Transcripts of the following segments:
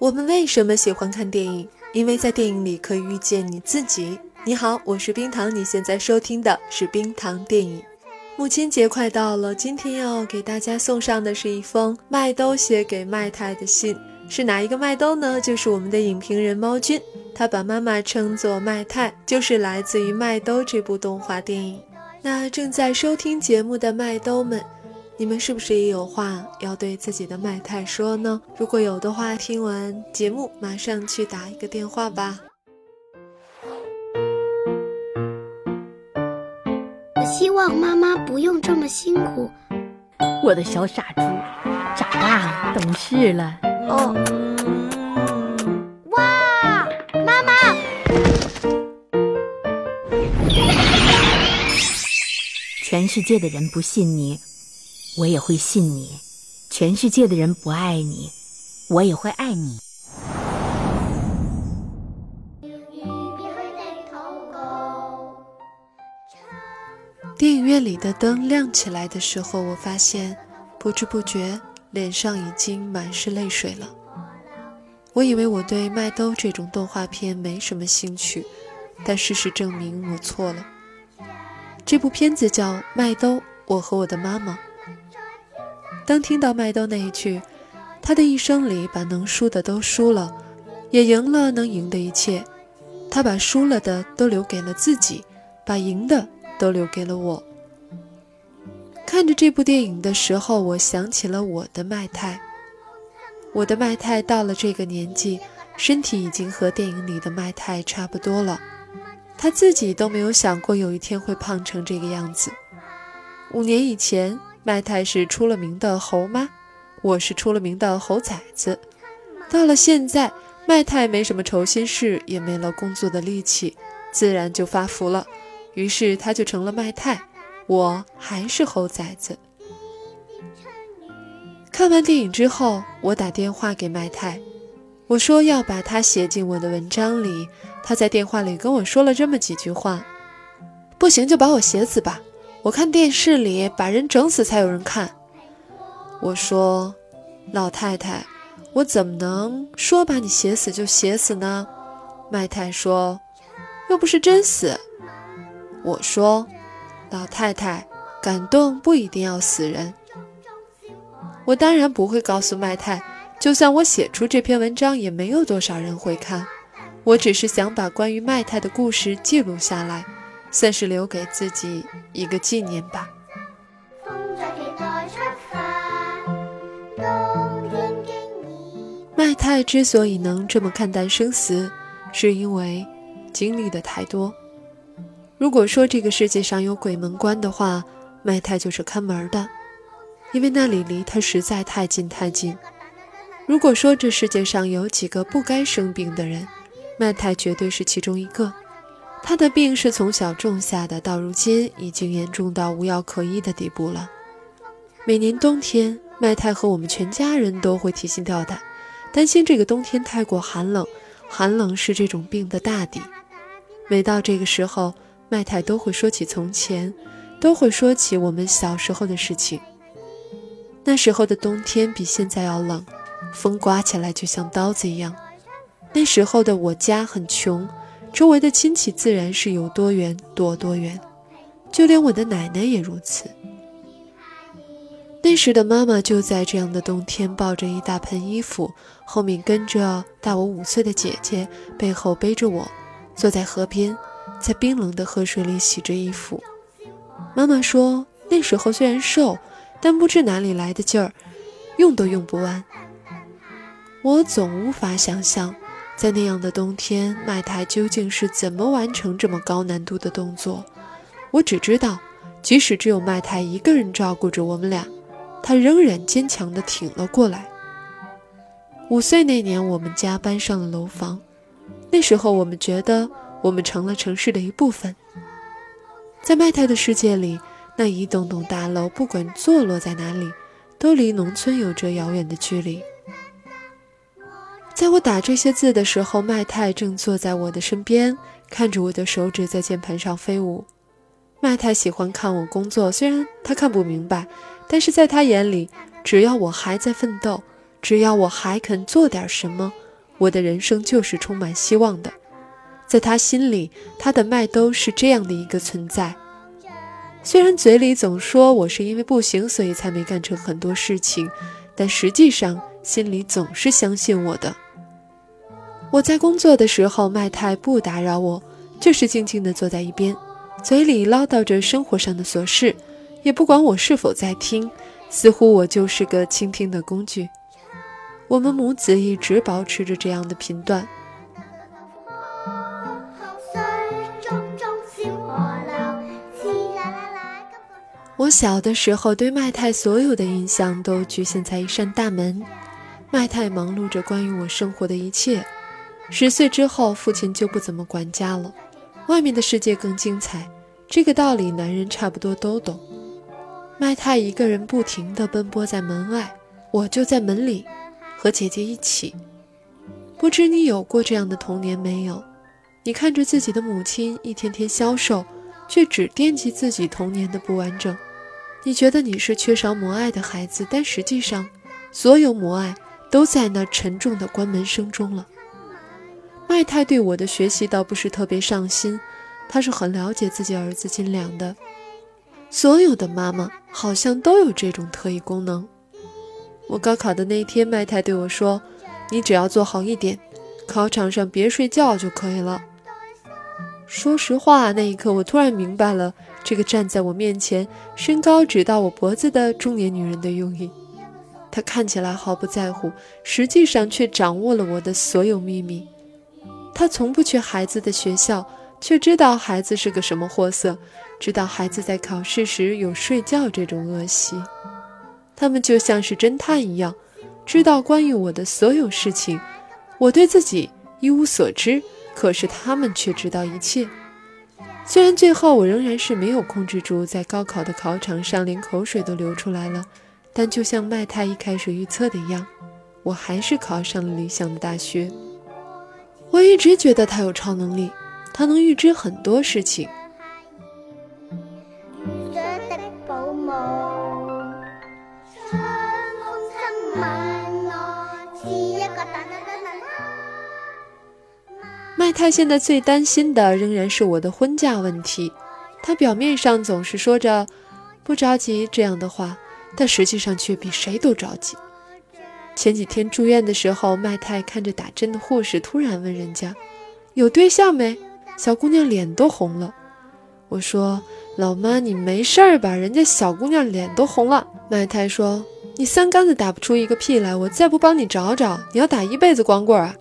我们为什么喜欢看电影？因为在电影里可以遇见你自己。你好，我是冰糖，你现在收听的是冰糖电影。母亲节快到了，今天要给大家送上的是一封麦兜写给麦太的信。是哪一个麦兜呢？就是我们的影评人猫君，他把妈妈称作麦太，就是来自于《麦兜》这部动画电影。那正在收听节目的麦兜们。你们是不是也有话要对自己的麦太说呢？如果有的话，听完节目马上去打一个电话吧。我希望妈妈不用这么辛苦。我的小傻猪，长大了，懂事了。哦。哇，妈妈！全世界的人不信你。我也会信你，全世界的人不爱你，我也会爱你。电影院里的灯亮起来的时候，我发现不知不觉脸上已经满是泪水了。我以为我对麦兜这种动画片没什么兴趣，但事实证明我错了。这部片子叫《麦兜：我和我的妈妈》。当听到麦兜那一句，他的一生里把能输的都输了，也赢了能赢的一切，他把输了的都留给了自己，把赢的都留给了我。看着这部电影的时候，我想起了我的麦太。我的麦太到了这个年纪，身体已经和电影里的麦太差不多了，他自己都没有想过有一天会胖成这个样子。五年以前。麦太是出了名的猴妈，我是出了名的猴崽子。到了现在，麦太没什么愁心事，也没了工作的力气，自然就发福了。于是他就成了麦太，我还是猴崽子。看完电影之后，我打电话给麦太，我说要把他写进我的文章里。他在电话里跟我说了这么几句话：不行就把我写死吧。我看电视里把人整死才有人看。我说：“老太太，我怎么能说把你写死就写死呢？”麦太说：“又不是真死。”我说：“老太太，感动不一定要死人。”我当然不会告诉麦太，就算我写出这篇文章，也没有多少人会看。我只是想把关于麦太的故事记录下来。算是留给自己一个纪念吧。麦太之所以能这么看淡生死，是因为经历的太多。如果说这个世界上有鬼门关的话，麦太就是看门的，因为那里离他实在太近太近。如果说这世界上有几个不该生病的人，麦太绝对是其中一个。他的病是从小种下的，到如今已经严重到无药可医的地步了。每年冬天，麦太和我们全家人都会提心吊胆，担心这个冬天太过寒冷。寒冷是这种病的大敌。每到这个时候，麦太都会说起从前，都会说起我们小时候的事情。那时候的冬天比现在要冷，风刮起来就像刀子一样。那时候的我家很穷。周围的亲戚自然是有多远躲多远，就连我的奶奶也如此。那时的妈妈就在这样的冬天，抱着一大盆衣服，后面跟着大我五岁的姐姐，背后背着我，坐在河边，在冰冷的河水里洗着衣服。妈妈说，那时候虽然瘦，但不知哪里来的劲儿，用都用不完。我总无法想象。在那样的冬天，麦太究竟是怎么完成这么高难度的动作？我只知道，即使只有麦太一个人照顾着我们俩，他仍然坚强地挺了过来。五岁那年，我们家搬上了楼房，那时候我们觉得我们成了城市的一部分。在麦太的世界里，那一栋栋大楼，不管坐落在哪里，都离农村有着遥远的距离。在我打这些字的时候，麦太正坐在我的身边，看着我的手指在键盘上飞舞。麦太喜欢看我工作，虽然他看不明白，但是在他眼里，只要我还在奋斗，只要我还肯做点什么，我的人生就是充满希望的。在他心里，他的麦兜是这样的一个存在。虽然嘴里总说我是因为不行，所以才没干成很多事情，但实际上心里总是相信我的。我在工作的时候，麦太不打扰我，就是静静地坐在一边，嘴里唠叨着生活上的琐事，也不管我是否在听，似乎我就是个倾听的工具。我们母子一直保持着这样的频段。我小的时候对麦太所有的印象都局限在一扇大门，麦太忙碌着关于我生活的一切。十岁之后，父亲就不怎么管家了，外面的世界更精彩。这个道理男人差不多都懂。麦太一个人不停地奔波在门外，我就在门里，和姐姐一起。不知你有过这样的童年没有？你看着自己的母亲一天天消瘦，却只惦记自己童年的不完整。你觉得你是缺少母爱的孩子，但实际上，所有母爱都在那沉重的关门声中了。麦太对我的学习倒不是特别上心，他是很了解自己儿子金良的。所有的妈妈好像都有这种特异功能。我高考的那一天，麦太对我说：“你只要做好一点，考场上别睡觉就可以了。”说实话，那一刻我突然明白了。这个站在我面前、身高只到我脖子的中年女人的用意，他看起来毫不在乎，实际上却掌握了我的所有秘密。他从不去孩子的学校，却知道孩子是个什么货色，知道孩子在考试时有睡觉这种恶习。他们就像是侦探一样，知道关于我的所有事情。我对自己一无所知，可是他们却知道一切。虽然最后我仍然是没有控制住，在高考的考场上连口水都流出来了，但就像麦太一开始预测的一样，我还是考上了理想的大学。我一直觉得他有超能力，他能预知很多事情。麦太现在最担心的仍然是我的婚嫁问题。他表面上总是说着“不着急”这样的话，但实际上却比谁都着急。前几天住院的时候，麦太看着打针的护士，突然问人家：“有对象没？”小姑娘脸都红了。我说：“老妈，你没事儿吧？”人家小姑娘脸都红了。麦太说：“你三竿子打不出一个屁来，我再不帮你找找，你要打一辈子光棍啊！”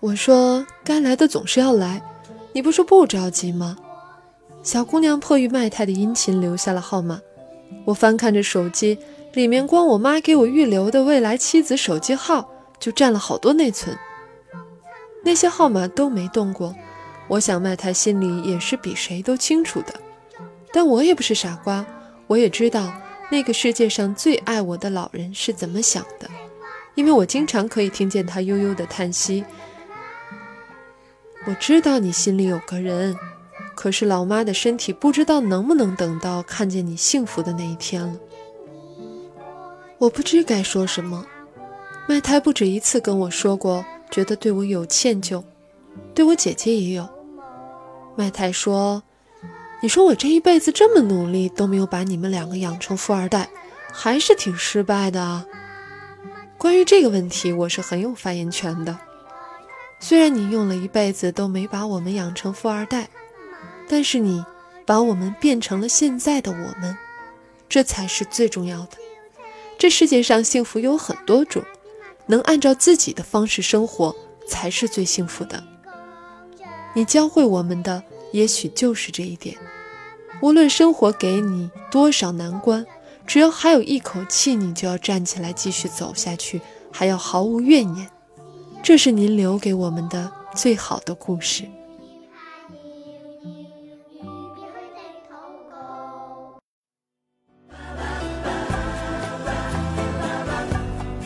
我说：“该来的总是要来，你不说不着急吗？”小姑娘迫于麦太的殷勤，留下了号码。我翻看着手机，里面光我妈给我预留的未来妻子手机号就占了好多内存。那些号码都没动过。我想麦太心里也是比谁都清楚的，但我也不是傻瓜，我也知道那个世界上最爱我的老人是怎么想的，因为我经常可以听见他悠悠的叹息。我知道你心里有个人，可是老妈的身体不知道能不能等到看见你幸福的那一天了。我不知该说什么。麦太不止一次跟我说过，觉得对我有歉疚，对我姐姐也有。麦太说：“你说我这一辈子这么努力，都没有把你们两个养成富二代，还是挺失败的啊。”关于这个问题，我是很有发言权的。虽然你用了一辈子都没把我们养成富二代，但是你把我们变成了现在的我们，这才是最重要的。这世界上幸福有很多种，能按照自己的方式生活才是最幸福的。你教会我们的也许就是这一点。无论生活给你多少难关，只要还有一口气，你就要站起来继续走下去，还要毫无怨言。这是您留给我们的最好的故事。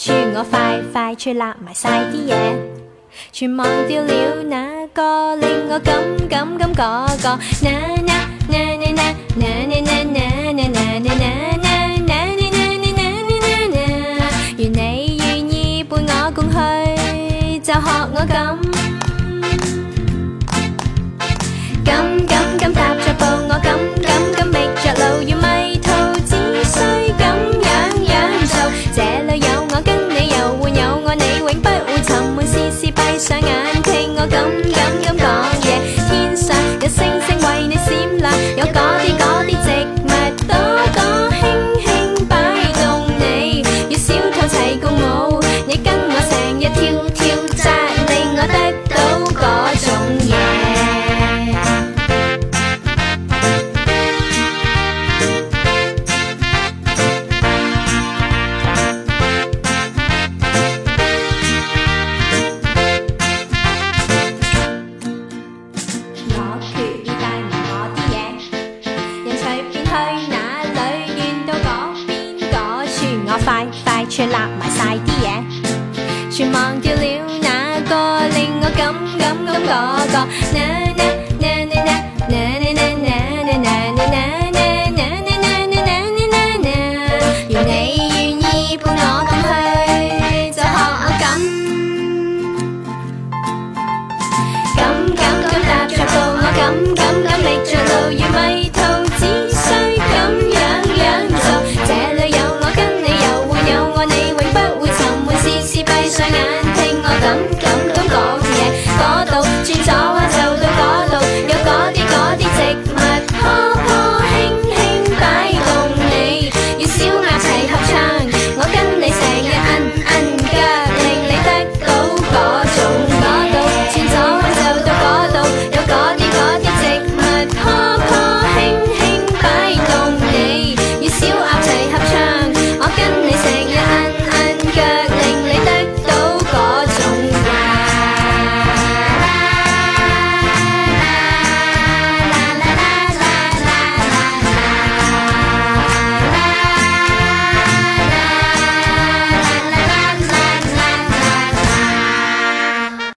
全我快快，脆立埋晒啲嘢，全忘掉了。那个令我感感感嗰个，原你愿意伴我共去，就学我咁。埋头